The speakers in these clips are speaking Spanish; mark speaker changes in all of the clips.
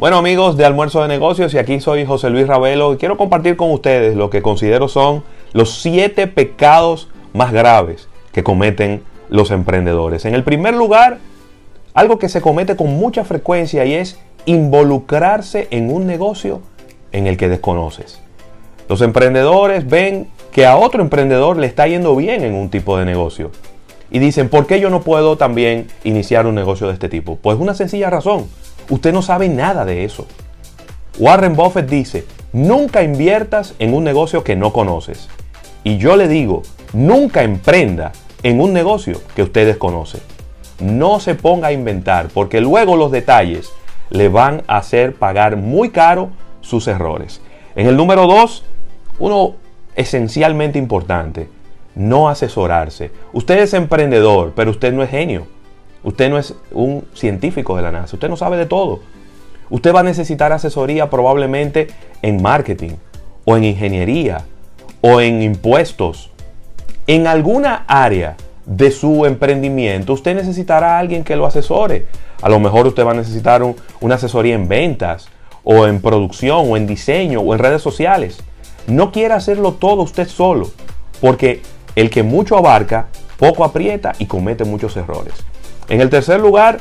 Speaker 1: Bueno amigos de Almuerzo de Negocios y aquí soy José Luis Ravelo y quiero compartir con ustedes lo que considero son los siete pecados más graves que cometen los emprendedores. En el primer lugar, algo que se comete con mucha frecuencia y es involucrarse en un negocio en el que desconoces. Los emprendedores ven que a otro emprendedor le está yendo bien en un tipo de negocio y dicen, ¿por qué yo no puedo también iniciar un negocio de este tipo? Pues una sencilla razón Usted no sabe nada de eso. Warren Buffett dice, nunca inviertas en un negocio que no conoces. Y yo le digo, nunca emprenda en un negocio que usted desconoce. No se ponga a inventar, porque luego los detalles le van a hacer pagar muy caro sus errores. En el número 2, uno esencialmente importante, no asesorarse. Usted es emprendedor, pero usted no es genio. Usted no es un científico de la NASA, usted no sabe de todo. Usted va a necesitar asesoría probablemente en marketing o en ingeniería o en impuestos. En alguna área de su emprendimiento usted necesitará a alguien que lo asesore. A lo mejor usted va a necesitar una asesoría en ventas o en producción o en diseño o en redes sociales. No quiera hacerlo todo usted solo, porque el que mucho abarca, poco aprieta y comete muchos errores. En el tercer lugar,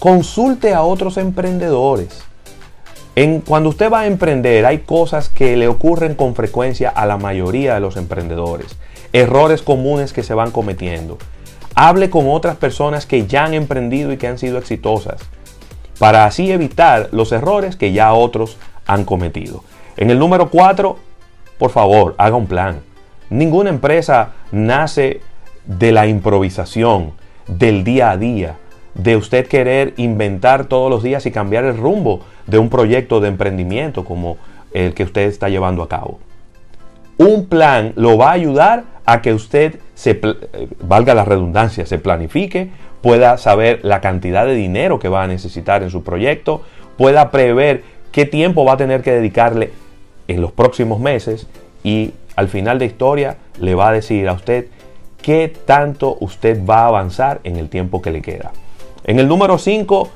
Speaker 1: consulte a otros emprendedores. En, cuando usted va a emprender, hay cosas que le ocurren con frecuencia a la mayoría de los emprendedores. Errores comunes que se van cometiendo. Hable con otras personas que ya han emprendido y que han sido exitosas. Para así evitar los errores que ya otros han cometido. En el número 4, por favor, haga un plan. Ninguna empresa nace de la improvisación, del día a día, de usted querer inventar todos los días y cambiar el rumbo de un proyecto de emprendimiento como el que usted está llevando a cabo. Un plan lo va a ayudar a que usted se, eh, valga la redundancia, se planifique, pueda saber la cantidad de dinero que va a necesitar en su proyecto, pueda prever qué tiempo va a tener que dedicarle en los próximos meses y al final de historia le va a decir a usted qué tanto usted va a avanzar en el tiempo que le queda. En el número 5,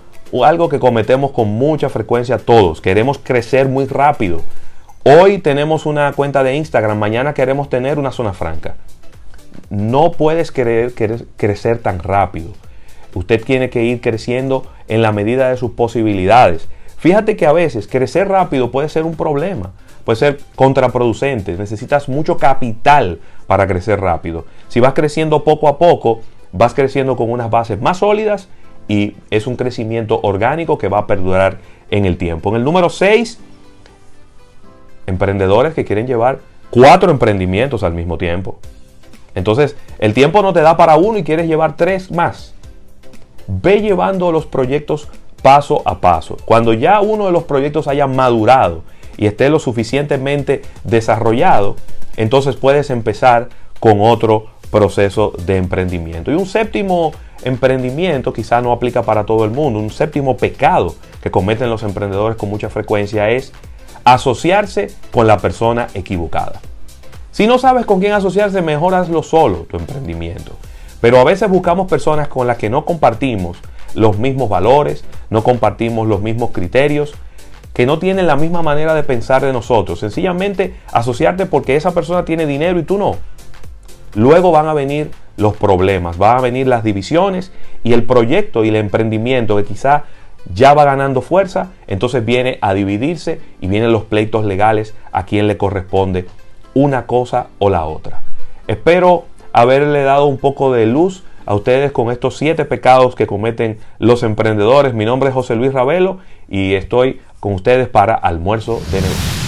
Speaker 1: algo que cometemos con mucha frecuencia todos, queremos crecer muy rápido. Hoy tenemos una cuenta de Instagram, mañana queremos tener una zona franca. No puedes querer, crecer tan rápido. Usted tiene que ir creciendo en la medida de sus posibilidades. Fíjate que a veces crecer rápido puede ser un problema puede ser contraproducente. Necesitas mucho capital para crecer rápido. Si vas creciendo poco a poco, vas creciendo con unas bases más sólidas y es un crecimiento orgánico que va a perdurar en el tiempo. En el número 6, emprendedores que quieren llevar cuatro emprendimientos al mismo tiempo. Entonces, el tiempo no te da para uno y quieres llevar tres más. Ve llevando los proyectos paso a paso. Cuando ya uno de los proyectos haya madurado y esté lo suficientemente desarrollado, entonces puedes empezar con otro proceso de emprendimiento. Y un séptimo emprendimiento quizá no aplica para todo el mundo, un séptimo pecado que cometen los emprendedores con mucha frecuencia es asociarse con la persona equivocada. Si no sabes con quién asociarse, mejor hazlo solo, tu emprendimiento. Pero a veces buscamos personas con las que no compartimos los mismos valores, no compartimos los mismos criterios, que no tienen la misma manera de pensar de nosotros. Sencillamente asociarte porque esa persona tiene dinero y tú no. Luego van a venir los problemas, van a venir las divisiones y el proyecto y el emprendimiento que quizá ya va ganando fuerza, entonces viene a dividirse y vienen los pleitos legales a quien le corresponde una cosa o la otra. Espero haberle dado un poco de luz a ustedes con estos siete pecados que cometen los emprendedores. Mi nombre es José Luis Ravelo y estoy con ustedes para almuerzo de negocios.